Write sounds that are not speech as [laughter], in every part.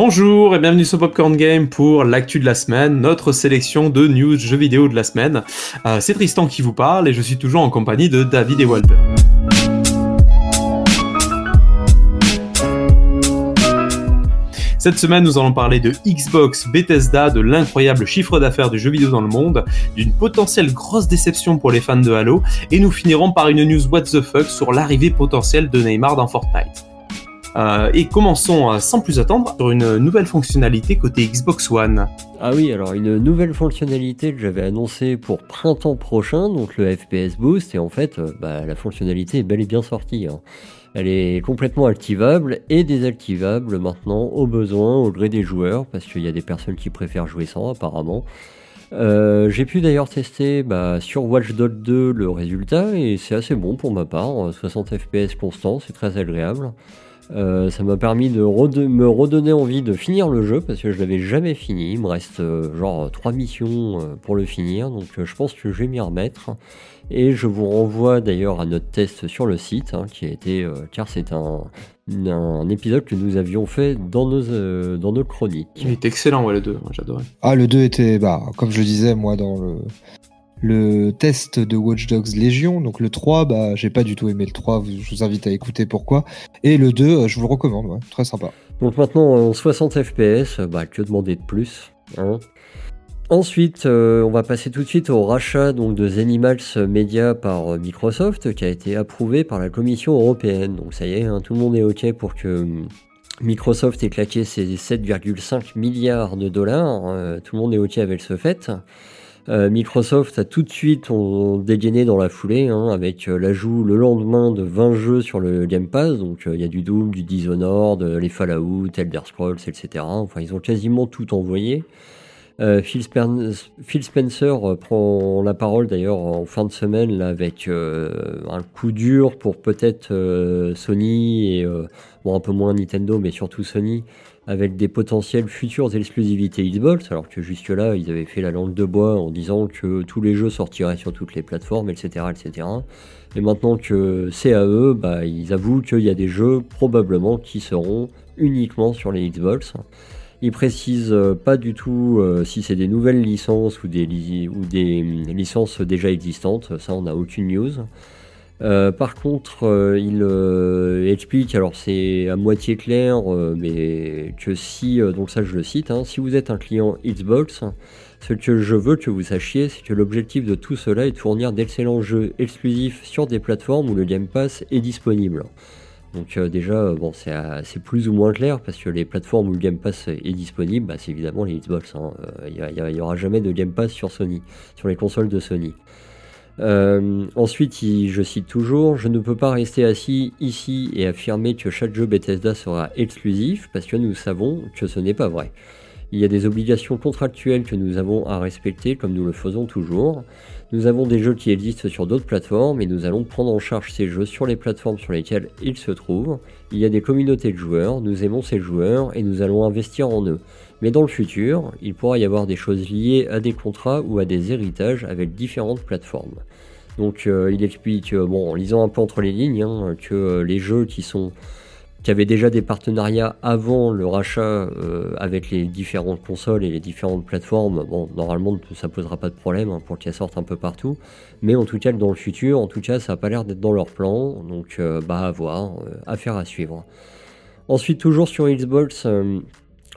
Bonjour et bienvenue sur Popcorn Game pour l'actu de la semaine, notre sélection de news jeux vidéo de la semaine. Euh, c'est Tristan qui vous parle et je suis toujours en compagnie de David et Walter. Cette semaine, nous allons parler de Xbox, Bethesda, de l'incroyable chiffre d'affaires du jeu vidéo dans le monde, d'une potentielle grosse déception pour les fans de Halo, et nous finirons par une news what the fuck sur l'arrivée potentielle de Neymar dans Fortnite. Euh, et commençons euh, sans plus attendre sur une nouvelle fonctionnalité côté Xbox One. Ah oui, alors une nouvelle fonctionnalité que j'avais annoncée pour printemps prochain, donc le FPS Boost, et en fait, euh, bah, la fonctionnalité est bel et bien sortie. Hein. Elle est complètement activable et désactivable maintenant au besoin, au gré des joueurs, parce qu'il y a des personnes qui préfèrent jouer sans apparemment. J'ai pu d'ailleurs tester bah, sur Watch Dogs 2 le résultat et c'est assez bon pour ma part, 60 fps constant, c'est très agréable. Euh, ça m'a permis de me redonner envie de finir le jeu parce que je l'avais jamais fini. Il me reste euh, genre 3 missions pour le finir, donc je pense que je vais m'y remettre. Et je vous renvoie d'ailleurs à notre test sur le site, hein, qui a été, euh, car c'est un, un, épisode que nous avions fait dans nos, euh, dans nos chroniques. Il est excellent, ouais, le 2, moi j'adorais. Ah, le 2 était, bah, comme je le disais, moi, dans le, le test de Watch Dogs Légion, donc le 3, bah, j'ai pas du tout aimé le 3, je vous invite à écouter pourquoi. Et le 2, euh, je vous le recommande, ouais, très sympa. Donc maintenant, en 60 FPS, bah, que demander de plus hein Ensuite, euh, on va passer tout de suite au rachat donc, de Zenimals Media par euh, Microsoft qui a été approuvé par la Commission européenne. Donc ça y est, hein, tout le monde est OK pour que Microsoft ait claqué ses 7,5 milliards de dollars. Euh, tout le monde est OK avec ce fait. Microsoft a tout de suite dégainé dans la foulée hein, avec l'ajout le lendemain de 20 jeux sur le Game Pass. Donc il y a du Doom, du Dishonored, les Fallout, Elder Scrolls, etc. Enfin, ils ont quasiment tout envoyé. Euh, Phil, Spencer euh, prend la parole d'ailleurs en fin de semaine avec euh, un coup dur pour peut-être Sony et bon, un peu moins Nintendo, mais surtout Sony, avec des potentielles futures exclusivités Xbox, alors que jusque-là ils avaient fait la langue de bois en disant que tous les jeux sortiraient sur toutes les plateformes, etc. etc. Et maintenant que c'est à eux, bah, ils avouent qu'il y a des jeux probablement qui seront uniquement sur les Xbox. Il précise euh, pas du tout euh, si c'est des nouvelles licences ou des, ou des hum, licences déjà existantes. Ça, on n'a aucune news. Euh, par contre, il explique, alors c'est à moitié clair, mais que si, donc ça je le cite, hein, si vous êtes un client Xbox, ce que je veux que vous sachiez, c'est que l'objectif de tout cela est de fournir d'excellents jeux exclusifs sur des plateformes où le Game Pass est disponible. Donc euh, déjà, euh, bon, c'est plus ou moins clair parce que les plateformes où le Game Pass est disponible, bah, c'est évidemment les Xbox. Il hein. n'y euh, aura jamais de Game Pass sur Sony, sur les consoles de Sony. Ensuite, je cite toujours, je ne peux pas rester assis ici et affirmer que chaque jeu Bethesda sera exclusif parce que nous savons que ce n'est pas vrai. Il y a des obligations contractuelles que nous avons à respecter comme nous le faisons toujours. Nous avons des jeux qui existent sur d'autres plateformes et nous allons prendre en charge ces jeux sur les plateformes sur lesquelles ils se trouvent. Il y a des communautés de joueurs, nous aimons ces joueurs et nous allons investir en eux. Mais dans le futur, il pourra y avoir des choses liées à des contrats ou à des héritages avec différentes plateformes. Donc euh, il explique, euh, bon, en lisant un peu entre les lignes, hein, que euh, les jeux qui sont qui avait déjà des partenariats avant le rachat euh, avec les différentes consoles et les différentes plateformes. Bon, normalement, ça posera pas de problème hein, pour qu'elles sortent un peu partout. Mais en tout cas, dans le futur, en tout cas, ça n'a pas l'air d'être dans leur plan. Donc, bah, à voir, affaire à suivre. Ensuite, toujours sur Xbox,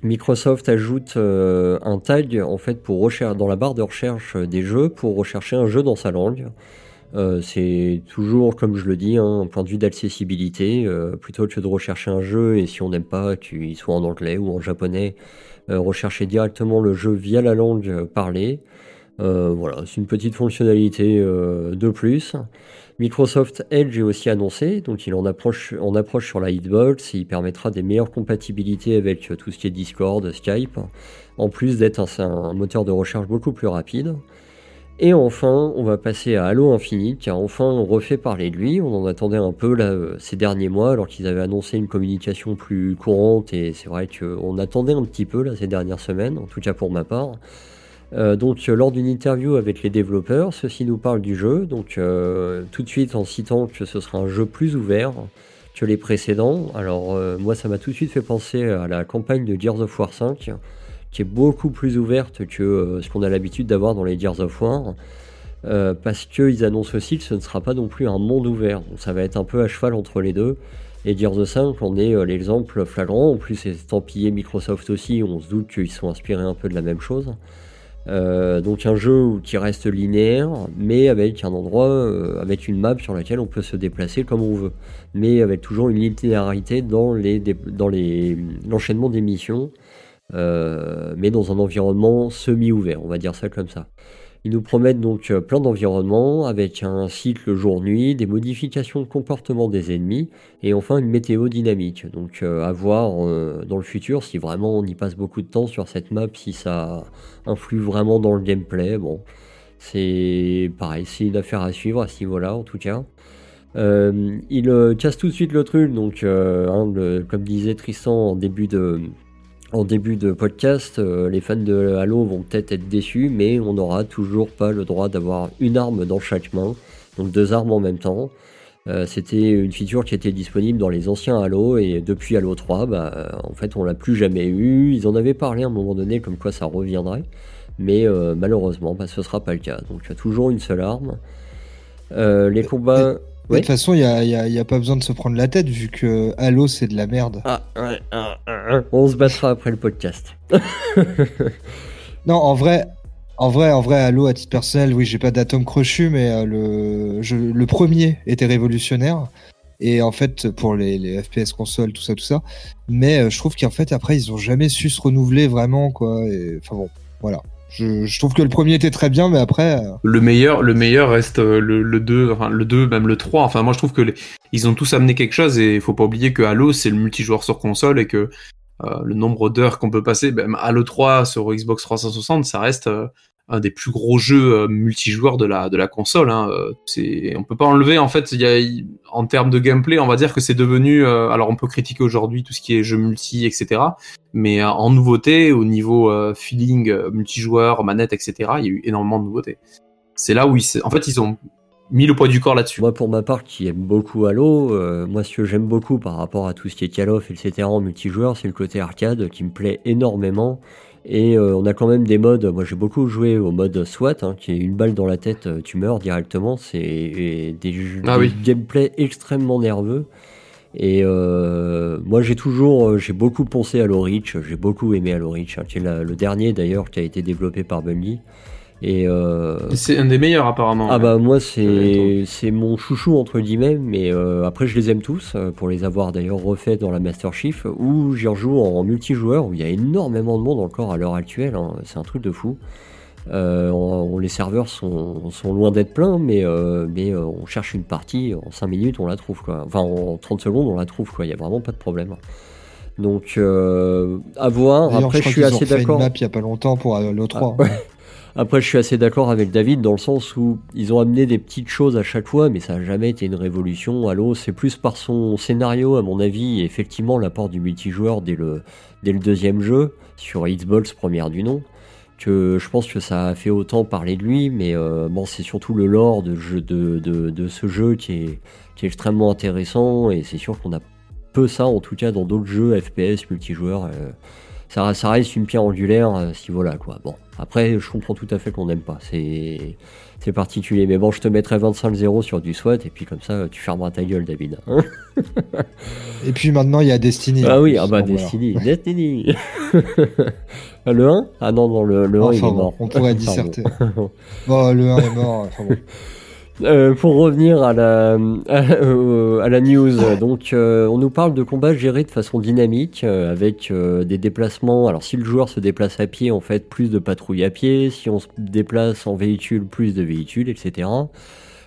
Microsoft ajoute un tag en fait pour rechercher dans la barre de recherche des jeux pour rechercher un jeu dans sa langue. Euh, c'est toujours, comme je le dis, hein, un point de vue d'accessibilité. Euh, plutôt que de rechercher un jeu et si on n'aime pas qu'il soit en anglais ou en japonais, euh, rechercher directement le jeu via la langue parlée. voilà, c'est une petite fonctionnalité de plus. Microsoft Edge est aussi annoncé, donc il en approche, sur la Hitbox, et il permettra des meilleures compatibilités avec tout ce qui est Discord, Skype, en plus d'être un moteur de recherche beaucoup plus rapide. Et enfin, on va passer à Halo Infinite, car enfin on refait parler de lui. On en attendait un peu euh, ces derniers mois, alors qu'ils avaient annoncé une communication plus courante, et c'est vrai qu'on attendait un petit peu là, ces dernières semaines, en tout cas pour ma part. Euh, donc euh, lors d'une interview avec les développeurs, ceux-ci nous parlent du jeu, donc tout de suite en citant que ce sera un jeu plus ouvert, que les précédents. Alors moi ça m'a tout de suite fait penser à la campagne de Gears of War 5 qui est beaucoup plus ouverte que ce qu'on a l'habitude d'avoir dans les Gears of War. parce qu'ils annoncent aussi que ce ne sera pas non plus un monde ouvert. Donc ça va être un peu à cheval entre les deux. Et Gears 5 on est l'exemple flagrant. En plus, estampillé Microsoft aussi. On se doute qu'ils sont inspirés un peu de la même chose. Euh, donc un jeu qui reste linéaire, mais avec un endroit, euh, avec une map sur laquelle on peut se déplacer comme on veut, mais avec toujours une linéarité dans les l'enchaînement des missions, euh, mais dans un environnement semi-ouvert, on va dire ça comme ça. Ils nous promettent donc euh, plein d'environnements avec un cycle jour-nuit, des modifications de comportement des ennemis et enfin une météo dynamique. Donc euh, à voir euh, dans le futur si vraiment on y passe beaucoup de temps sur cette map, si ça influe vraiment dans le gameplay. Bon, c'est pareil, c'est une affaire à suivre à ce niveau-là en tout cas. il casse tout de suite le truc, donc hein, comme disait Tristan en début de, en début de podcast, euh, les fans de Halo vont peut-être être déçus, mais on n'aura toujours pas le droit d'avoir une arme dans chaque main, donc deux armes en même temps. Euh, c'était une feature qui était disponible dans les anciens Halo et depuis Halo 3, bah, en fait on l'a plus jamais eu. Ils en avaient parlé à un moment donné comme quoi ça reviendrait, mais euh, malheureusement bah, ce sera pas le cas. Donc il y a toujours une seule arme. les combats. De toute façon, il n'y a, pas besoin de se prendre la tête vu que Halo c'est de la merde. Ah, ouais, ah, ah, ah. on se battra après le podcast. [laughs] non, en vrai, en vrai, en vrai, Halo à titre personnel, oui, j'ai pas d'atome crochu, mais euh, le, le premier était révolutionnaire. Et en fait, pour les, FPS consoles, tout ça, tout ça. Mais euh, je trouve qu'en fait, après, ils ont jamais su se renouveler vraiment, quoi. Enfin bon, voilà. Je, trouve que le premier était très bien, mais après. Euh, le meilleur, le meilleur reste euh, le, le 2, enfin le 2, même le 3. Enfin, moi je trouve que ils ont tous amené quelque chose et il faut pas oublier que Halo c'est le multijoueur sur console et que euh, le nombre d'heures qu'on peut passer, même Halo 3 sur Xbox 360, ça reste un des plus gros jeux euh, multijoueurs de la de la console. Hein. Euh, c'est, on peut pas enlever en fait. Il y a, en termes de gameplay, on va dire que c'est devenu. Euh, alors on peut critiquer aujourd'hui tout ce qui est jeu multi, etc. Mais en nouveauté, au niveau feeling, multijoueur, manette, etc. Il y a eu énormément de nouveautés. C'est là où ils, en fait, ils ont mis le poids du corps là-dessus. Moi, pour ma part, qui aime beaucoup Halo, moi, ce que j'aime beaucoup par rapport à tout ce qui est Call of, etc. en multijoueur, c'est le côté arcade qui me plaît énormément. Et euh, on a quand même des modes. Moi, j'ai beaucoup joué au mode SWAT, hein, qui est une balle dans la tête, euh, tu meurs directement. C'est des, ah gameplay extrêmement nerveux. Et euh, moi, j'ai toujours, j'ai beaucoup pensé à Reach. J'ai beaucoup aimé Halo Reach, hein, qui est le dernier d'ailleurs qui a été développé par Bungie. Et euh... c'est un des meilleurs apparemment. Ah bah moi c'est c'est mon chouchou entre guillemets, mais euh, après je les aime tous euh, pour les avoir d'ailleurs refaits dans la Master Chief où j'y rejoue en multijoueur où il y a énormément de monde encore à l'heure actuelle. Hein. C'est un truc de fou. Euh, on, les serveurs sont, sont loin d'être pleins, mais, euh, mais euh, on cherche une partie en 5 minutes, on la trouve quoi. Enfin en 30 secondes, on la trouve quoi. Il y a vraiment pas de problème. Donc à voir. Après, je, suis assez d'accord. Fait une map il y a pas longtemps pour le 3. Après, je suis assez d'accord avec David dans le sens où ils ont amené des petites choses à chaque fois, mais ça n'a jamais été une révolution. Halo, c'est plus par son scénario, à mon avis, et effectivement l'apport du multijoueur dès le, dès le deuxième jeu, sur Xbox première du nom, que je pense que ça a fait autant parler de lui, mais euh, bon, c'est surtout le lore de, jeu, de, de, de, ce jeu qui est, qui est extrêmement intéressant, et c'est sûr qu'on a peu ça, en tout cas, dans d'autres jeux FPS multijoueurs. Euh, ça, ça reste une pierre angulaire, euh, si voilà quoi. Bon, après, je comprends tout à fait qu'on n'aime pas. C'est, c'est particulier. Mais bon, je te mettrai 25-0 sur du SWAT et puis comme ça, tu fermeras ta gueule, David. Hein [laughs] et puis maintenant, il y a Destiny. Ah oui, ah bah Destiny, [laughs] Destiny. [laughs] le 1 Ah non, non, le, le 1 il est mort. On pourrait disserter. bon, le 1 est mort. Enfin, bon. Euh, pour revenir à la, à, la news, donc euh, on nous parle de combats gérés de façon dynamique euh, avec des déplacements. Alors si le joueur se déplace à pied, en fait plus de patrouilles à pied. Si on se déplace en véhicule, plus de véhicules, etc.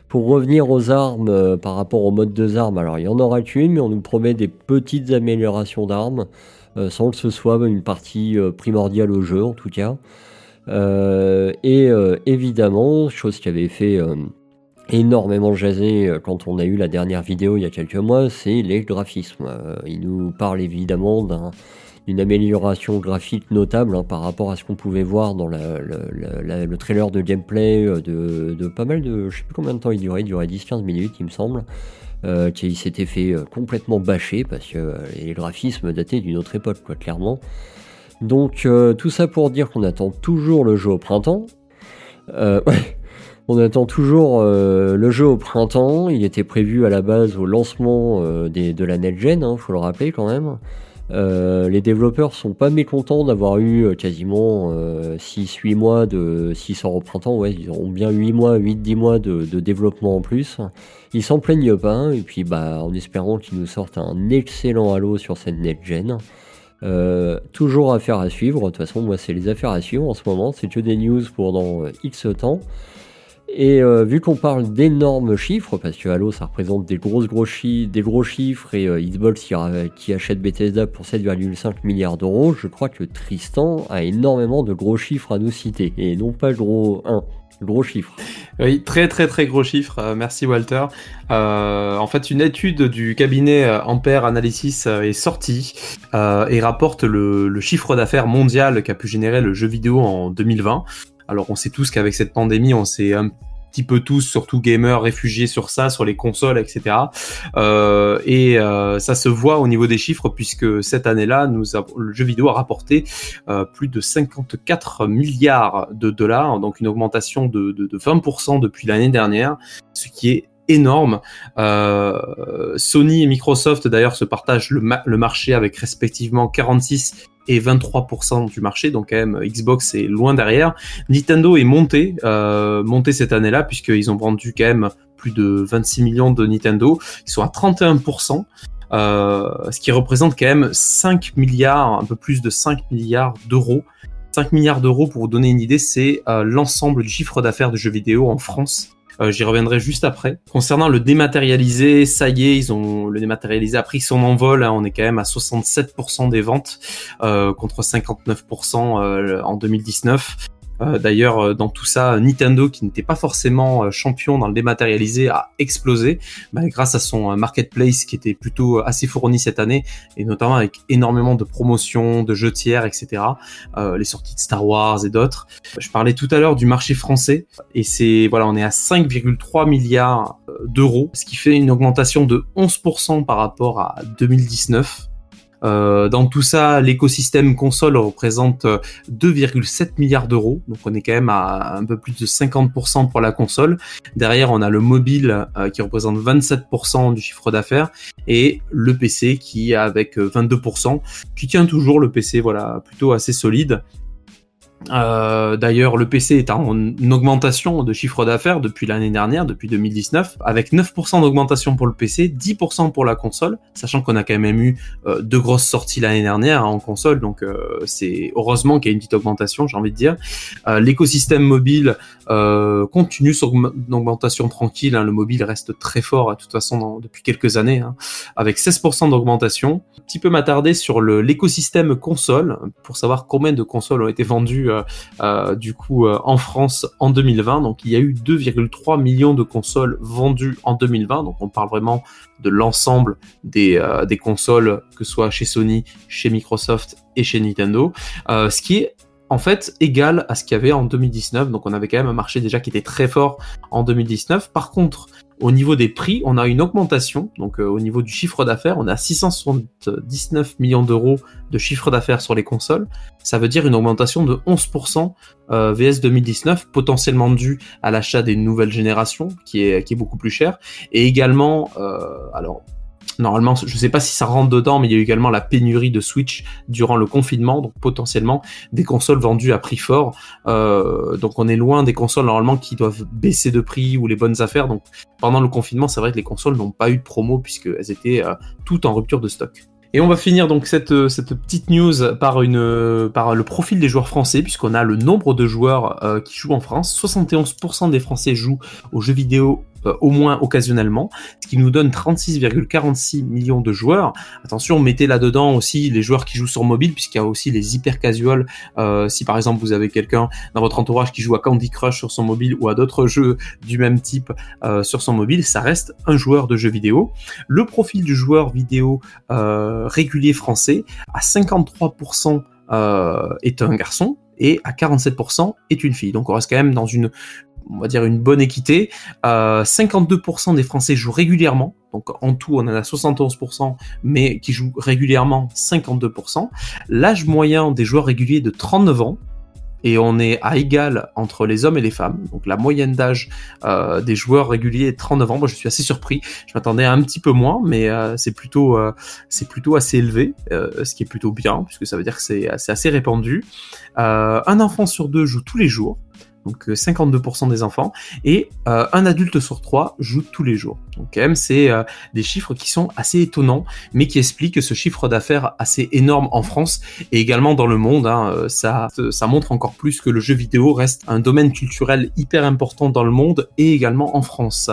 Pour revenir aux armes par rapport au mode de armes, alors il y en aura qu'une, mais on nous promet des petites améliorations d'armes sans que ce soit une partie primordiale au jeu en tout cas. et évidemment, chose qui avait fait énormément jasé euh, quand on a eu la dernière vidéo il y a quelques mois, c'est les graphismes. Euh, il nous parle évidemment d'un amélioration graphique notable hein, par rapport à ce qu'on pouvait voir dans le trailer de gameplay de, pas mal de. Je sais plus combien de temps il durait, il durait 10-15 minutes, il me semble. qui s'était fait complètement bâcher parce que les graphismes dataient d'une autre époque, clairement. Donc, tout ça pour dire qu'on attend toujours le jeu au printemps. [laughs] ouais. On attend toujours euh, le jeu au printemps. Il était prévu à la base au lancement euh, de la NetGen, il hein, faut le rappeler quand même. Euh, les développeurs sont pas mécontents d'avoir eu quasiment 6-8 mois de. 6 au printemps, ouais, ils ont bien 8 mois, 8-10 mois de, développement en plus. Ils s'en plaignent pas, et puis bah, en espérant qu'ils nous sortent un excellent Halo sur cette NetGen. toujours affaire à suivre, de toute façon moi c'est les affaires à suivre en ce moment, c'est que des news pour dans X temps. Et euh, vu qu'on parle d'énormes chiffres, parce que Halo ça représente des, grosses, gros des gros chiffres et euh, Xbox qui, achète Bethesda pour 7,5 milliards d'euros, je crois que Tristan a énormément de gros chiffres à nous citer, et non pas gros 1. Gros chiffres. Oui, très très très gros chiffres. Euh, merci Walter. en fait, une étude du cabinet Ampere Analysis est sortie et rapporte le chiffre d'affaires mondial qu'a pu générer le jeu vidéo en 2020. Alors on sait tous qu'avec cette pandémie, on s'est un petit peu tous, surtout gamers, réfugiés sur ça, sur les consoles, etc. Euh, et euh, ça se voit au niveau des chiffres puisque cette année-là, nous le jeu vidéo a rapporté euh, plus de 54 milliards de dollars, donc une augmentation de, de, de 20% depuis l'année dernière, ce qui est énorme. Euh, Sony et Microsoft d'ailleurs se partagent le, le, marché avec respectivement 46 et 23% du marché, donc quand même Xbox est loin derrière. Nintendo est monté, euh, monté cette année-là, puisqu'ils ont vendu quand même plus de 26 millions de Nintendo. Ils sont à 31%. Euh, ce qui représente quand même 5 milliards, un peu plus de 5 milliards d'euros. 5 milliards d'euros, pour vous donner une idée, c'est euh, l'ensemble du chiffre d'affaires de jeux vidéo en France euh, j'y reviendrai juste après. Concernant le dématérialisé, ça y est, ils ont le dématérialisé a pris son envol. Hein. on est quand même à 67% des ventes euh, contre 59% euh, en 2019. Euh, d'ailleurs, euh, dans tout ça, Nintendo, qui n'était pas forcément euh, champion dans le dématérialisé, a explosé bah, grâce à son marketplace qui était plutôt assez fourni cette année, et notamment avec énormément de promotions, de jeux tiers, etc. les sorties de Star Wars et d'autres. Je parlais tout à l'heure du marché français, et c'est voilà, on est à 5,3 milliards d'euros, ce qui fait une augmentation de 11% par rapport à 2019. Euh, dans tout ça, l'écosystème console représente 2,7 euh, milliards d'euros, donc on est quand même à un peu plus de 50% pour la console. Derrière, on a le mobile euh, qui représente 27% du chiffre d'affaires et le PC qui avec 22%, qui tient toujours le PC, voilà, plutôt assez solide. Euh, D'ailleurs, le PC est en augmentation de chiffre d'affaires depuis l'année dernière, depuis 2019, avec 9% d'augmentation pour le PC, 10% pour la console, sachant qu'on a quand même eu euh, deux grosses sorties l'année dernière en console, donc euh, c'est heureusement qu'il y a une petite augmentation, j'ai envie de dire. L'écosystème mobile continue son augmentation tranquille, hein, le mobile reste très fort de toute façon depuis quelques années, hein, avec 16% d'augmentation. Un petit peu m'attarder sur l'écosystème console pour savoir combien de consoles ont été vendues du coup euh, en France en 2020. Donc il y a eu 2,3 millions de consoles vendues en 2020. Donc on parle vraiment de l'ensemble des, des consoles, que ce soit chez Sony, chez Microsoft et chez Nintendo. ce qui est en fait égal à ce qu'il y avait en 2019. Donc on avait quand même un marché déjà qui était très fort en 2019. Par contre, au niveau des prix, on a une augmentation. Donc euh, au niveau du chiffre d'affaires, on a 679 millions d'euros de chiffre d'affaires sur les consoles. Ça veut dire une augmentation de 11% euh, VS 2019, potentiellement due à l'achat des nouvelles générations, qui est, qui est beaucoup plus cher. Et également, euh, alors Normalement, je ne sais pas si ça rentre dedans, mais il y a eu également la pénurie de Switch durant le confinement, donc potentiellement des consoles vendues à prix fort. Euh, donc on est loin des consoles normalement qui doivent baisser de prix ou les bonnes affaires. Donc pendant le confinement, c'est vrai que les consoles n'ont pas eu de promo puisqu'elles étaient euh, toutes en rupture de stock. Et on va finir donc cette, euh, petite news par le profil des joueurs français, puisqu'on a le nombre de joueurs qui jouent en France. 71% des Français jouent aux jeux vidéo euh, au moins occasionnellement, ce qui nous donne 36,46 millions de joueurs. Attention, mettez là-dedans aussi les joueurs qui jouent sur mobile, puisqu'il y a aussi les hyper casual. Euh, si par exemple vous avez quelqu'un dans votre entourage qui joue à Candy Crush sur son mobile ou à d'autres jeux du même type euh, sur son mobile, ça reste un joueur de jeux vidéo. Le profil du joueur vidéo régulier français à 53% est un garçon, et à 47% est une fille. Donc on reste quand même dans une, on va dire une bonne équité. 52% euh, des Français jouent régulièrement, donc en tout on en a 71%, mais qui jouent régulièrement 52%. L'âge moyen des joueurs réguliers est de 39 ans, et on est à égal entre les hommes et les femmes. Donc la moyenne d'âge euh, des joueurs réguliers est 39 ans. Moi, je suis assez surpris. Je m'attendais à un petit peu moins, mais euh, c'est plutôt c'est plutôt assez élevé, ce qui est plutôt bien puisque ça veut dire que c'est assez répandu. un enfant sur deux joue tous les jours donc 52% euh, des enfants, et euh, un adulte sur trois joue tous les jours. Donc quand même, c'est euh, des chiffres qui sont assez étonnants, mais qui expliquent ce chiffre d'affaires assez énorme en France et également dans le monde. Hein, ça, ça montre encore plus que le jeu vidéo reste un domaine culturel hyper important dans le monde et également en France.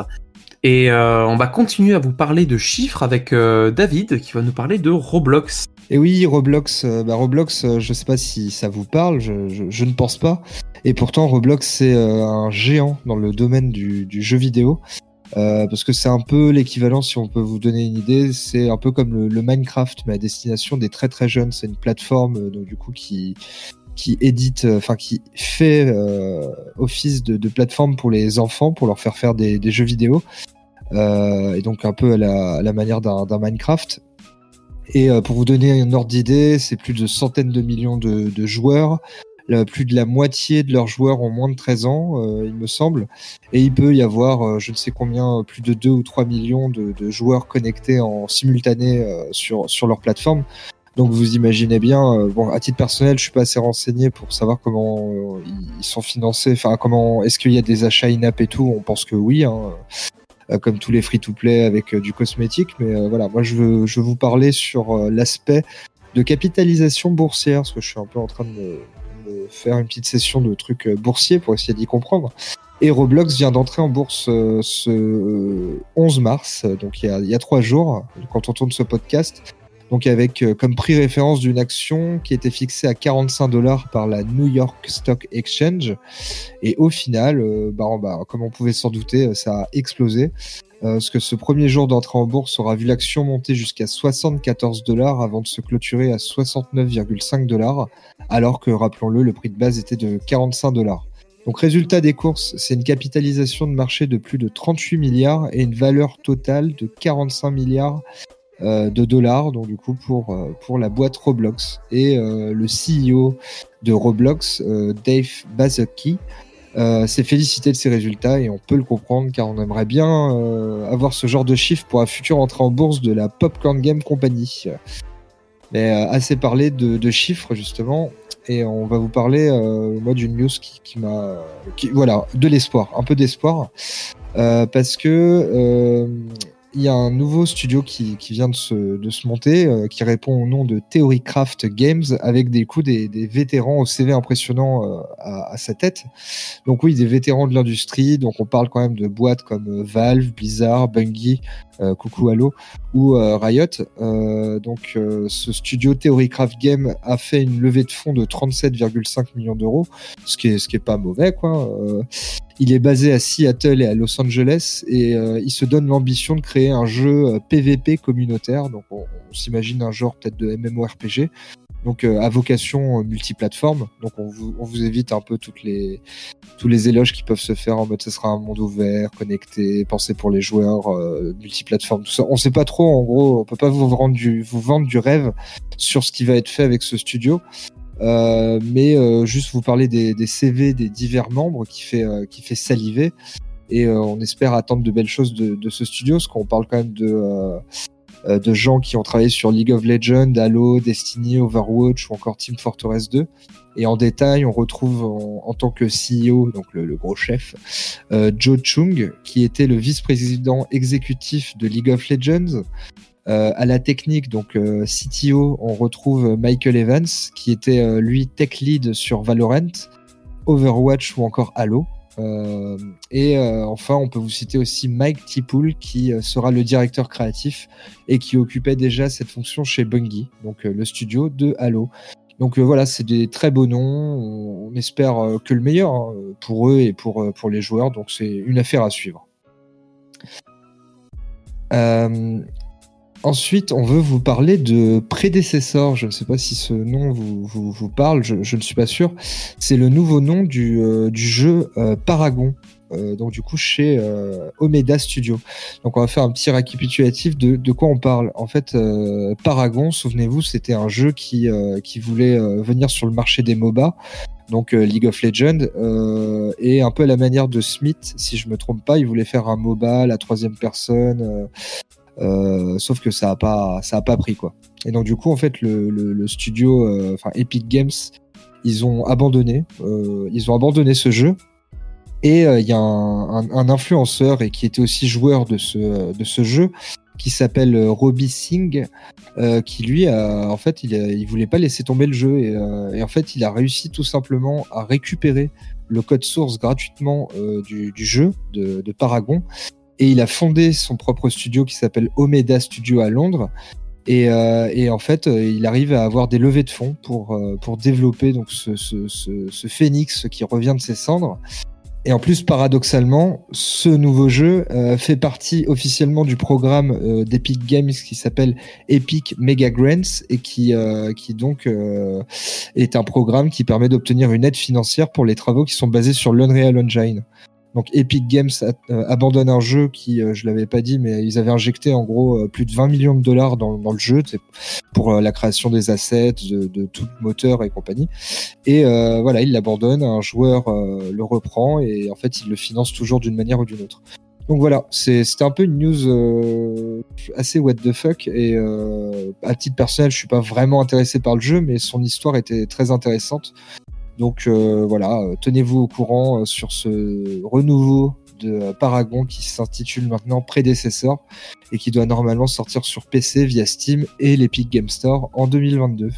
Et on va continuer à vous parler de chiffres avec David qui va nous parler de Roblox. Et oui, Roblox, bah Roblox, je sais pas si ça vous parle, je, ne pense pas. Et pourtant, Roblox, c'est euh, un géant dans le domaine du, jeu vidéo. Euh, parce que c'est un peu l'équivalent, si on peut vous donner une idée, c'est un peu comme le, Minecraft, mais à destination des très très jeunes. C'est une plateforme euh, donc du coup qui qui édite, enfin qui fait office de, plateforme pour les enfants, pour leur faire faire des, jeux vidéo, et donc un peu à la, manière d'un Minecraft. Et pour vous donner une ordre d'idée, c'est plus de centaines de millions de, de joueurs plus de la moitié de leurs joueurs ont moins de 13 ans, euh, il me semble. Et il peut y avoir, euh, je ne sais combien, plus de 2 ou 3 millions de, joueurs connectés en simultané euh, sur, sur leur plateforme. Donc vous imaginez bien, bon, à titre personnel, je suis pas assez renseigné pour savoir comment ils sont financés. Enfin, comment est-ce qu'il y a des achats in-app et tout? On pense que oui, hein, comme tous les free-to-play avec du cosmétique. Mais voilà, moi je veux, je veux vous parler sur l'aspect de capitalisation boursière, parce que je suis un peu en train de me, faire une petite session de trucs euh, boursiers pour essayer d'y comprendre. Et Roblox vient d'entrer en bourse euh, ce 11 mars, donc il y, a, trois jours, quand on tourne ce podcast. Donc avec euh, comme prix référence d'une action qui était fixée à 45 dollars par la New York Stock Exchange. Et au final, bah, bah, comme on pouvait s'en douter, ça a explosé. Euh, parce que ce premier jour d'entrée en bourse aura vu l'action monter jusqu'à 74 dollars avant de se clôturer à 69,5 dollars, alors que, rappelons-le, le prix de base était de 45 dollars. Donc résultat des courses, c'est une capitalisation de marché de plus de 38 milliards et une valeur totale de 45 milliards euh, de dollars, donc du coup pour, euh, pour la boîte Roblox. Et le CEO de Roblox, Dave Bazocki, euh, c'est félicité de ses résultats et on peut le comprendre car on aimerait bien euh, avoir ce genre de chiffres pour un futur entrée en bourse de la Popcorn Game Company. Mais euh, assez parlé de, chiffres justement et on va vous parler moi d'une news qui, qui m'a voilà de l'espoir un peu d'espoir parce que il y a un nouveau studio qui, vient de se, monter, euh, qui répond au nom de Theorycraft Games, avec des coups des, vétérans au CV impressionnant euh, à, sa tête. Donc oui, des vétérans de l'industrie. Donc on parle quand même de boîtes comme euh, Valve, Blizzard, Bungie, coucou Halo, ou Riot. donc ce studio Theorycraft Games a fait une levée de fonds de 37,5 millions d'euros, ce ce qui est pas mauvais quoi. Il est basé à Seattle et à Los Angeles et euh, il se donne l'ambition de créer un jeu PVP euh, communautaire. Donc on, s'imagine un genre peut-être de MMORPG. Donc euh, à vocation multiplateforme. Donc on vous, évite un peu toutes les, tous les éloges qui peuvent se faire en mode ce sera un monde ouvert, connecté, pensé pour les joueurs, multiplateforme, tout ça. On sait pas trop en gros, on peut pas vous vendre du rêve sur ce qui va être fait avec ce studio. Euh, mais euh, juste vous parler des, CV des divers membres qui fait, euh, qui fait saliver. Et on espère attendre de belles choses de, ce studio, parce qu'on parle quand même de, de gens qui ont travaillé sur League of Legends, Halo, Destiny, Overwatch ou encore Team Fortress 2. Et en détail, on retrouve en, tant que CEO, donc le, gros chef, Joe Chung, qui était le vice-président exécutif de League of Legends, euh, à la technique, donc euh, CTO, on retrouve Michael Evans, qui était euh, lui tech lead sur Valorant, Overwatch ou encore Halo. Et enfin, on peut vous citer aussi Mike Tipoul, qui sera le directeur créatif et qui occupait déjà cette fonction chez Bungie, donc le studio de Halo. Donc voilà, c'est des très beaux noms. On, espère que le meilleur hein, pour eux et pour, pour les joueurs. Donc c'est une affaire à suivre. Ensuite, on veut vous parler de prédécesseur. Je ne sais pas si ce nom vous, vous, parle, je, ne suis pas sûr. C'est le nouveau nom du, euh, jeu euh, Paragon. Euh, donc du coup chez Omeda Studio. Donc on va faire un petit récapitulatif de, de quoi on parle. En fait, Paragon, souvenez-vous, c'était un jeu qui, qui voulait venir sur le marché des MOBA donc League of Legends, et un peu à la manière de Smith, si je me trompe pas, il voulait faire un MOBA, la troisième personne, sauf que ça a pas, ça a pas pris quoi. Et donc du coup en fait le, studio, euh, enfin Epic Games, ils ont abandonné, euh, ils ont abandonné ce jeu. Et il y a un, influenceur et qui était aussi joueur de ce, de ce jeu qui s'appelle Robbie Singh, euh, qui lui, a, en fait, il, il voulait pas laisser tomber le jeu et, euh, en fait, il a réussi tout simplement à récupérer le code source gratuitement euh, du, jeu de, Paragon et il a fondé son propre studio qui s'appelle Omeda Studio à Londres. Et, euh, en fait, euh, il arrive à avoir des levées de fonds pour, euh, pour développer donc ce, phénix qui revient de ses cendres. Et en plus, paradoxalement, ce nouveau jeu fait partie officiellement du programme d'Epic Games qui s'appelle Epic Mega Grants et qui, qui donc est un programme qui permet d'obtenir une aide financière pour les travaux qui sont basés sur l'Unreal Engine. Donc Epic Games euh, abandonne un jeu qui, euh, je l'avais pas dit, mais ils avaient injecté en gros euh, plus de 20 millions de dollars dans, le jeu pour la création des assets, de, tout moteur et compagnie. Et voilà, il l'abandonne, un joueur le reprend et en fait il le finance toujours d'une manière ou d'une autre. Donc voilà, c'était un peu une news assez what the fuck et à titre personnel, je suis pas vraiment intéressé par le jeu, mais son histoire était très intéressante donc euh, voilà, euh, tenez-vous au courant euh, sur ce renouveau de Paragon qui s'intitule maintenant Prédécesseur et qui doit normalement sortir sur PC via Steam et l'Epic Game Store en 2022.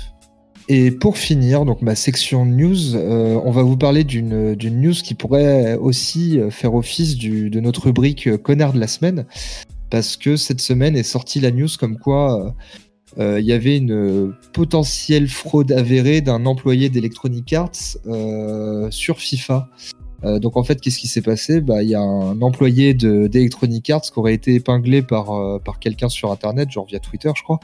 Et pour finir, donc ma section news, on va vous parler d'une news qui pourrait aussi faire office de notre rubrique connard de la semaine, parce que cette semaine est sortie la news comme quoi il y avait une euh, potentielle fraude avérée d'un employé d'Electronic Arts euh, sur FIFA. donc en fait, qu'est-ce qui s'est passé? Bah, il y a un employé d'Electronic Arts qui aurait été épinglé par par quelqu'un sur Internet, genre via Twitter, je crois,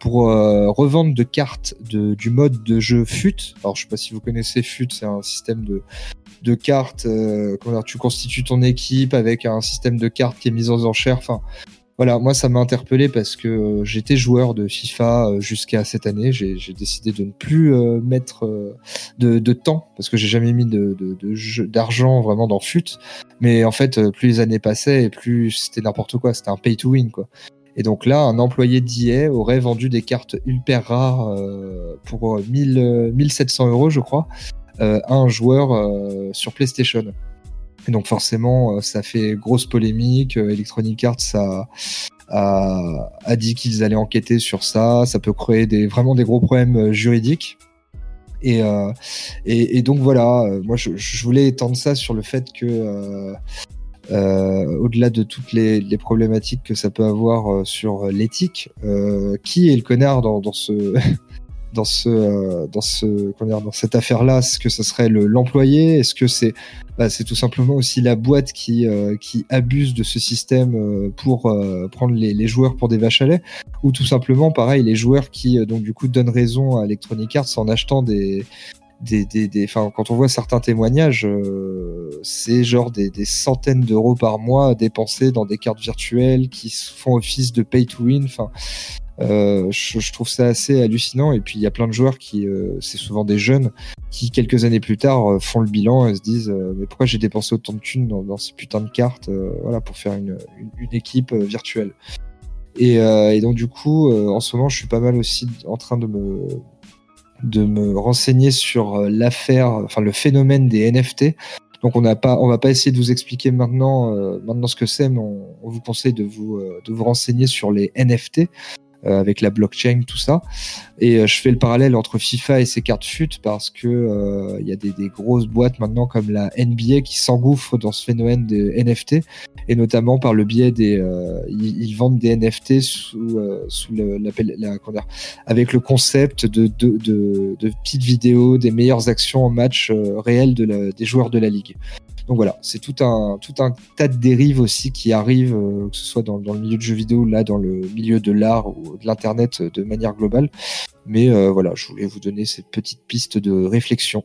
pour revendre de cartes de, du mode de jeu FUT. Alors je sais pas si vous connaissez FUT, c'est un système de de cartes. tu constitues ton équipe avec un système de cartes qui est mis aux enchères. Voilà, moi ça m'a interpellé parce que euh, j'étais joueur de FIFA euh, jusqu'à cette année. J'ai décidé de ne plus euh, mettre de, temps parce que j'ai jamais mis d'argent vraiment dans FUT. Mais en fait, plus les années passaient et plus c'était n'importe quoi. C'était un pay to win quoi. Et donc là, un employé d'IA aurait vendu des cartes hyper rares pour 1000, 1700 euros, je crois, à un joueur sur PlayStation. Donc forcément, euh, ça fait grosse polémique. Euh, Electronic Arts a, a, dit qu'ils allaient enquêter sur ça. Ça peut créer des, vraiment des gros problèmes euh, juridiques. Et, et, donc voilà, moi je, voulais étendre ça sur le fait que, au-delà de toutes les, les, problématiques que ça peut avoir sur l'éthique, qui est le connard dans, dans ce [laughs] dans ce dans ce dire, dans cette affaire-là Est-ce que ce serait l'employé? Est-ce que c'est bah, c'est tout simplement aussi la boîte qui, euh, qui abuse de ce système euh, pour euh, prendre les, les, joueurs pour des vaches à lait, ou tout simplement, pareil, les joueurs qui donc du coup donnent raison à Electronic Arts en achetant des des, des, des quand on voit certains témoignages, c'est genre des, des centaines d'euros par mois dépensés dans des cartes virtuelles qui font office de pay to win. Enfin, euh, je, trouve ça assez hallucinant. Et puis il y a plein de joueurs qui, euh, c'est souvent des jeunes, qui quelques années plus tard euh, font le bilan et se disent mais pourquoi j'ai dépensé autant de thunes dans, ces putains de cartes, voilà, pour faire une, une, équipe virtuelle. Et, donc du coup, en ce moment, je suis pas mal aussi en train de me de me renseigner sur l'affaire, enfin le phénomène des NFT. Donc on n'a pas, on va pas essayer de vous expliquer maintenant, maintenant ce que c'est, mais on, on, vous conseille de vous, de vous renseigner sur les NFT. Avec la blockchain, tout ça. Et je fais le parallèle entre FIFA et ses cartes FUT parce que il y a des, grosses boîtes maintenant comme la NBA qui s'engouffrent dans ce phénomène des NFT et notamment par le biais des ils, vendent des NFT avec le concept de, de, petites vidéos des meilleures actions en match réel des joueurs de la ligue. Donc voilà, c'est tout un, tout un tas de dérives aussi qui arrivent, euh, que ce soit dans, le milieu de jeux vidéo, là dans le milieu de l'art ou de l'internet euh, de manière globale. Mais euh, voilà, je voulais vous donner cette petite piste de réflexion.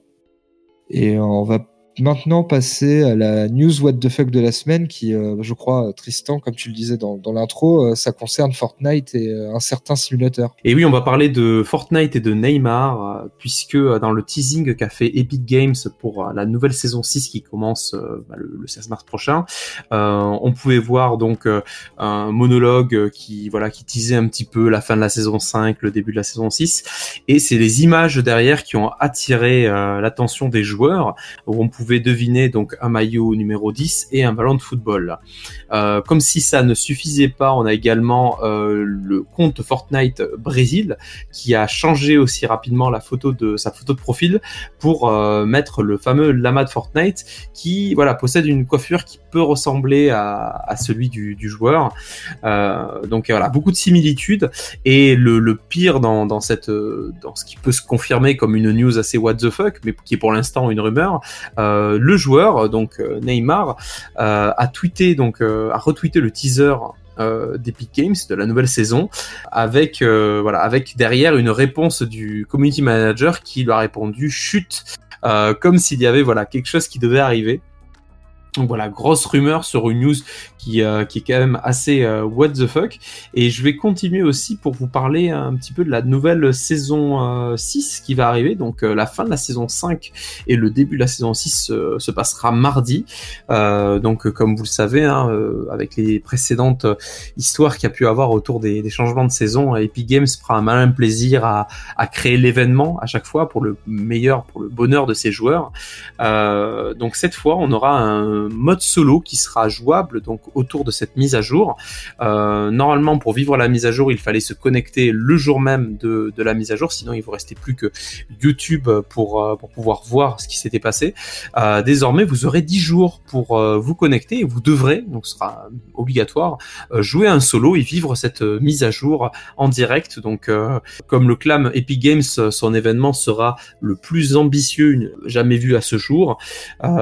Et on va maintenant passer à la news what the fuck de la semaine qui, euh, je crois, Tristan, comme tu le disais dans, l'intro, euh, ça concerne Fortnite et euh, un certain simulateur. Et oui, on va parler de Fortnite et de Neymar, puisque dans le teasing qu'a fait Epic Games pour la nouvelle saison 6 qui commence bah, le, 16 mars prochain, on pouvait voir donc un monologue qui voilà qui teasait un petit peu la fin de la saison 5, le début de la saison 6, et c'est les images derrière qui ont attiré l'attention des joueurs, où on pouvait pouvez deviner donc un maillot numéro 10 et un ballon de football. Euh, comme si ça ne suffisait pas, on a également euh, le compte Fortnite Brésil qui a changé aussi rapidement la photo de sa photo de profil pour euh, mettre le fameux lama de Fortnite qui voilà possède une coiffure qui peut ressembler à, celui du, joueur. Donc voilà beaucoup de similitudes et le, pire dans, cette dans ce qui peut se confirmer comme une news assez what the fuck mais qui est pour l'instant une rumeur. Euh, le joueur, donc euh, Neymar, euh, a tweeté, donc a retweeté le teaser d'Epic Games de la nouvelle saison avec voilà avec derrière une réponse du community manager qui lui a répondu chute comme s'il y avait voilà quelque chose qui devait arriver donc voilà, grosse rumeur sur une news qui, euh, qui est quand même assez euh, what the fuck. Et je vais continuer aussi pour vous parler un petit peu de la nouvelle saison 6 euh, qui va arriver. Donc la fin de la saison 5 et le début de la saison 6 se passera mardi. donc comme vous le savez, hein, avec les précédentes histoires qu'il y a pu avoir autour des, des, changements de saison, Epic Games prend un malin plaisir à, à créer l'événement à chaque fois pour le meilleur, pour le bonheur de ses joueurs. donc cette fois, on aura un mode solo qui sera jouable donc autour de cette mise à jour. Euh, normalement, pour vivre la mise à jour, il fallait se connecter le jour même de, la mise à jour, sinon il vous restait plus que YouTube pour, euh, pour pouvoir voir ce qui s'était passé. Euh, désormais, vous aurez 10 jours pour vous connecter et vous devrez, donc ce sera obligatoire, jouer un solo et vivre cette mise à jour en direct. Donc, comme le clame Epic Games, son événement sera le plus ambitieux jamais vu à ce jour.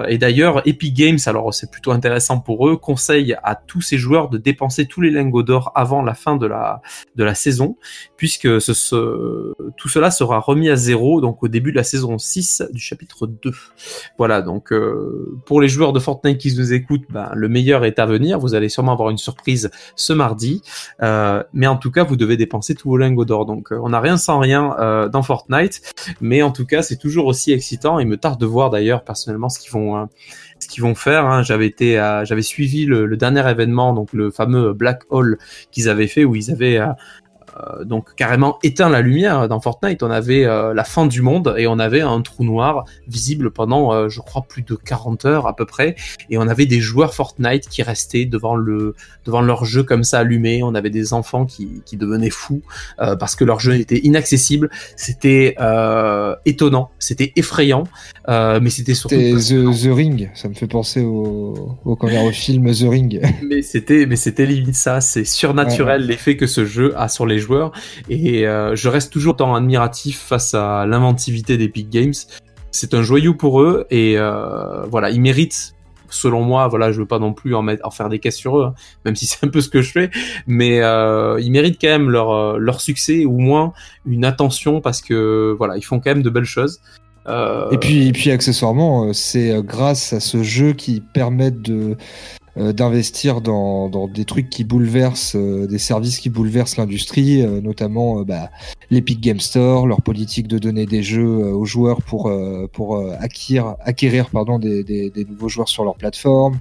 et d'ailleurs, Epic Games alors c'est plutôt intéressant pour eux, conseille à tous ces joueurs de dépenser tous les lingots d'or avant la fin de la, de la saison, puisque tout cela sera remis à zéro donc au début de la saison 6 du chapitre 2. Voilà, donc euh, pour les joueurs de Fortnite qui nous écoutent, ben, le meilleur est à venir, vous allez sûrement avoir une surprise ce mardi, euh, mais en tout cas vous devez dépenser tous vos lingots d'or, donc euh, on n'a rien sans rien dans Fortnite, mais en tout cas c'est toujours aussi excitant, il me tarde de voir d'ailleurs personnellement ce qu'ils vont ce qu'ils vont faire. Hein. J'avais été, j'avais suivi le, dernier événement, donc le fameux Black Hole qu'ils avaient fait, où ils avaient euh, donc carrément éteint la lumière dans Fortnite. On avait euh, la fin du monde et on avait un trou noir visible pendant, euh, je crois, plus de 40 heures à peu près. Et on avait des joueurs Fortnite qui restaient devant le devant leur jeu comme ça allumé. On avait des enfants qui, qui devenaient fous parce que leur jeu était inaccessible. C'était étonnant, c'était effrayant, mais c'était surtout The, The, Ring. Ça me fait penser au au, au film The Ring. [laughs] mais c'était mais c'était limite ça. C'est surnaturel l'effet que ce jeu a sur les joueurs. Et euh, je reste toujours tant admiratif face à l'inventivité d'Epic Games. C'est un joyau pour eux et euh, voilà, ils méritent selon moi, voilà, je veux pas non plus en, faire des caisses sur eux, hein, même si [laughs] c'est un peu ce que je fais, mais euh, ils méritent quand même leur, leur succès ou moins une attention parce que voilà, ils font quand même de belles choses. Et puis, et puis accessoirement, c'est grâce à ce jeu qui permet de d'investir dans, dans, des trucs qui bouleversent, euh, des services qui bouleversent l'industrie, euh, notamment bah, l'Epic Game Store, leur politique de donner des jeux aux joueurs pour, pour acquérir, acquérir pardon, des, des, nouveaux joueurs sur leur plateforme,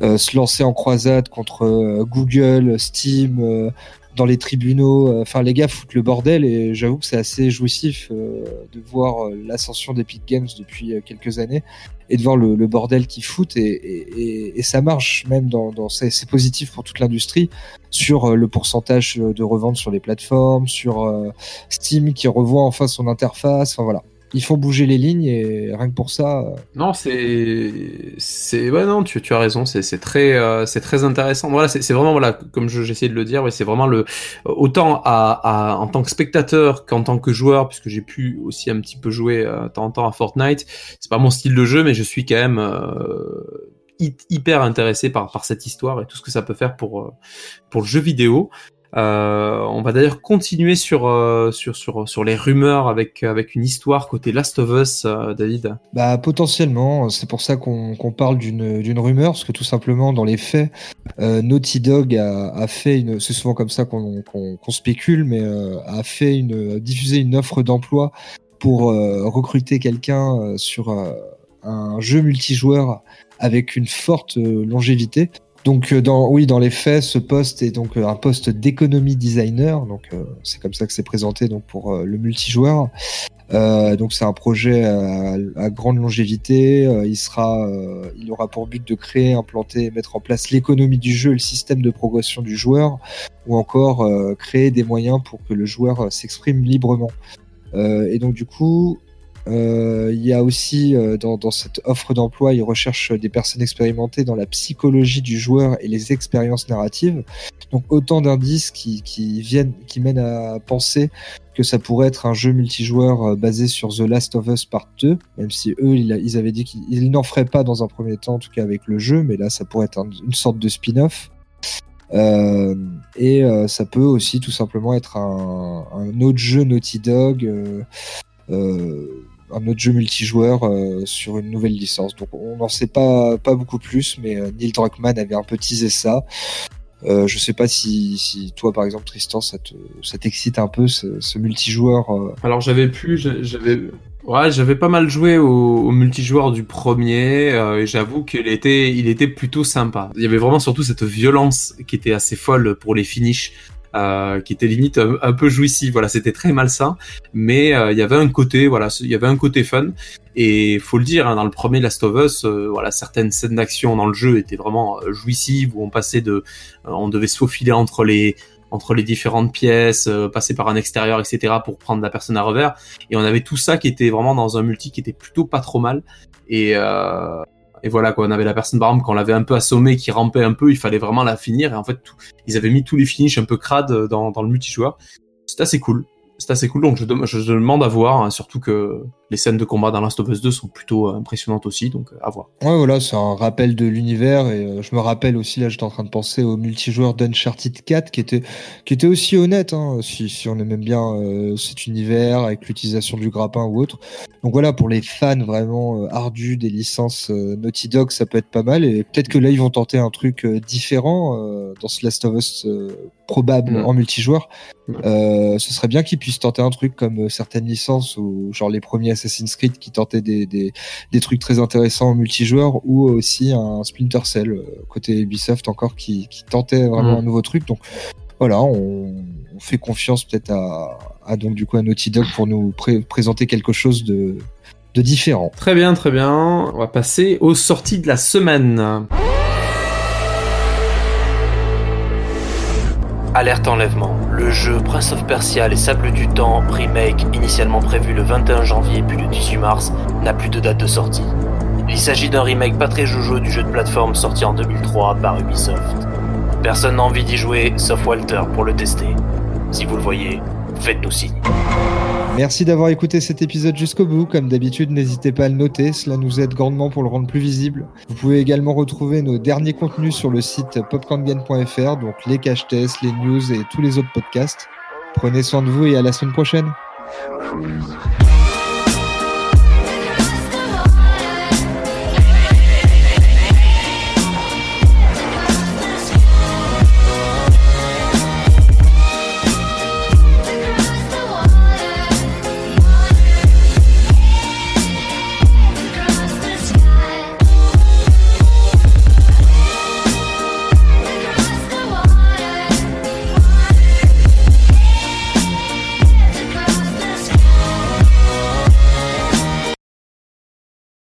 se lancer en croisade contre Google, Steam, dans les tribunaux. Enfin, les gars foutent le bordel et j'avoue que c'est assez jouissif de voir l'ascension d'Epic Games depuis quelques années et de voir le, bordel qu'ils foutent et, et, ça marche même dans, dans c'est positif pour toute l'industrie sur le pourcentage de revente sur les plateformes, sur Steam qui revoit enfin son interface. Enfin voilà il faut bouger les lignes et rien que pour ça. Euh, non, c'est, c'est, ouais, non, tu, tu as raison, c'est, c'est très, euh, c'est très intéressant. Voilà, c'est, vraiment, voilà, comme j'essayais de le dire, ouais, c'est vraiment le, autant à, à, en tant que spectateur qu'en tant que joueur, puisque j'ai pu aussi un petit peu jouer euh, temps en temps à Fortnite. C'est pas mon style de jeu, mais je suis quand même euh, hyper intéressé par, par cette histoire et tout ce que ça peut faire pour, pour le jeu vidéo. Euh, on va d'ailleurs continuer sur, euh, les rumeurs avec, une histoire côté Last of Us, euh, David. Bah potentiellement, c'est pour ça qu'on parle d'une rumeur, parce que tout simplement dans les faits, Naughty Dog a, a fait une, c'est souvent comme ça qu'on spécule, mais a fait une diffusé une offre d'emploi pour recruter quelqu'un sur un jeu multijoueur avec une forte longévité. Donc euh, oui dans les faits ce poste est donc euh, un poste d'économie designer. Donc euh, c'est comme ça que c'est présenté donc pour le multijoueur. Donc c'est un projet à, grande longévité. Il il aura pour but de créer implanter et mettre en place l'économie du jeu le système de progression du joueur ou encore créer des moyens pour que le joueur s'exprime librement. Et donc du coup il y a aussi euh, dans, cette offre d'emploi, ils recherchent des personnes expérimentées dans la psychologie du joueur et les expériences narratives. Donc autant d'indices qui, viennent, qui mènent à penser que ça pourrait être un jeu multijoueur euh, basé sur The Last of Us Part 2, même si eux ils, avaient dit qu'ils n'en feraient pas dans un premier temps, en tout cas avec le jeu, mais là ça pourrait être une sorte de spin-off. Euh, et euh, ça peut aussi tout simplement être un, autre jeu Naughty Dog. Euh, un autre jeu multijoueur euh, sur une nouvelle licence. Donc on n'en sait pas, pas beaucoup plus, mais euh, Neil Druckmann avait un peu teasé ça. Euh, je sais pas si, si, toi par exemple Tristan ça te ça t'excite un peu ce, multijoueur. Euh. Alors j'avais pu j'avais ouais j'avais pas mal joué au, multijoueur du premier et j'avoue qu'il était il était plutôt sympa. Il y avait vraiment surtout cette violence qui était assez folle pour les finishes. Euh, qui était limite un, peu jouissif. Voilà, c'était très malsain, mais euh, il y avait un côté, voilà, il y avait un côté fun. Et faut le dire, hein, dans le premier Last of Us, euh, voilà, certaines scènes d'action dans le jeu étaient vraiment jouissives où on passait de, on devait se faufiler entre les entre les différentes pièces, passer par un extérieur, etc. pour prendre la personne à revers. Et on avait tout ça qui était vraiment dans un multi qui était plutôt pas trop mal. Et, euh, et voilà, quoi, on avait la personne, par exemple, quand on l'avait un peu assommée, qui rampait un peu, il fallait vraiment la finir. Et en fait, ils avaient mis tous les finishes un peu crades dans, dans le multijoueur. C'était assez cool c'est assez cool. Donc je, je, demande à voir, hein, surtout que les scènes de combat dans Last of Us 2 sont plutôt euh, impressionnantes aussi, donc euh, à voir. Ouais, voilà, c'est un rappel de l'univers et euh, je me rappelle aussi là, j'étais en train de penser au multijoueur d'Uncharted 4 qui était qui était aussi honnête, hein, si, si on aime bien cet univers avec l'utilisation du grappin ou autre. Donc voilà, pour les fans vraiment ardus des licences Naughty Dog, ça peut être pas mal et peut-être que là ils vont tenter un truc différent dans ce Last of Us probable mm. en multijoueur. Euh, ce serait bien qu'ils puissent tenter un truc comme euh, certaines licences ou genre les premiers Assassin's Creed qui tentaient des, des, des trucs très intéressants en multijoueur ou aussi un Splinter Cell euh, côté Ubisoft encore qui, qui tentait vraiment mm. un nouveau truc. Donc voilà, on, on fait confiance peut-être à, à, donc du coup à Naughty Dog pour nous présenter quelque chose de, de différent. Très bien, très bien. On va passer aux sorties de la semaine. Alerte enlèvement. Le jeu Prince of Persia Les Sables du Temps, remake, initialement prévu le 21 janvier puis le 18 mars, n'a plus de date de sortie. Il s'agit d'un remake pas très joujou du jeu de plateforme sorti en 2003 par Ubisoft. Personne n'a envie d'y jouer, sauf Walter pour le tester. Si vous le voyez, faites-nous signe. Merci d'avoir écouté cet épisode jusqu'au bout. Comme d'habitude, n'hésitez pas à le noter, cela nous aide grandement pour le rendre plus visible. Vous pouvez également retrouver nos derniers contenus sur le site popcorngan.fr, donc les cache tests, les news et tous les autres podcasts. Prenez soin de vous et à la semaine prochaine.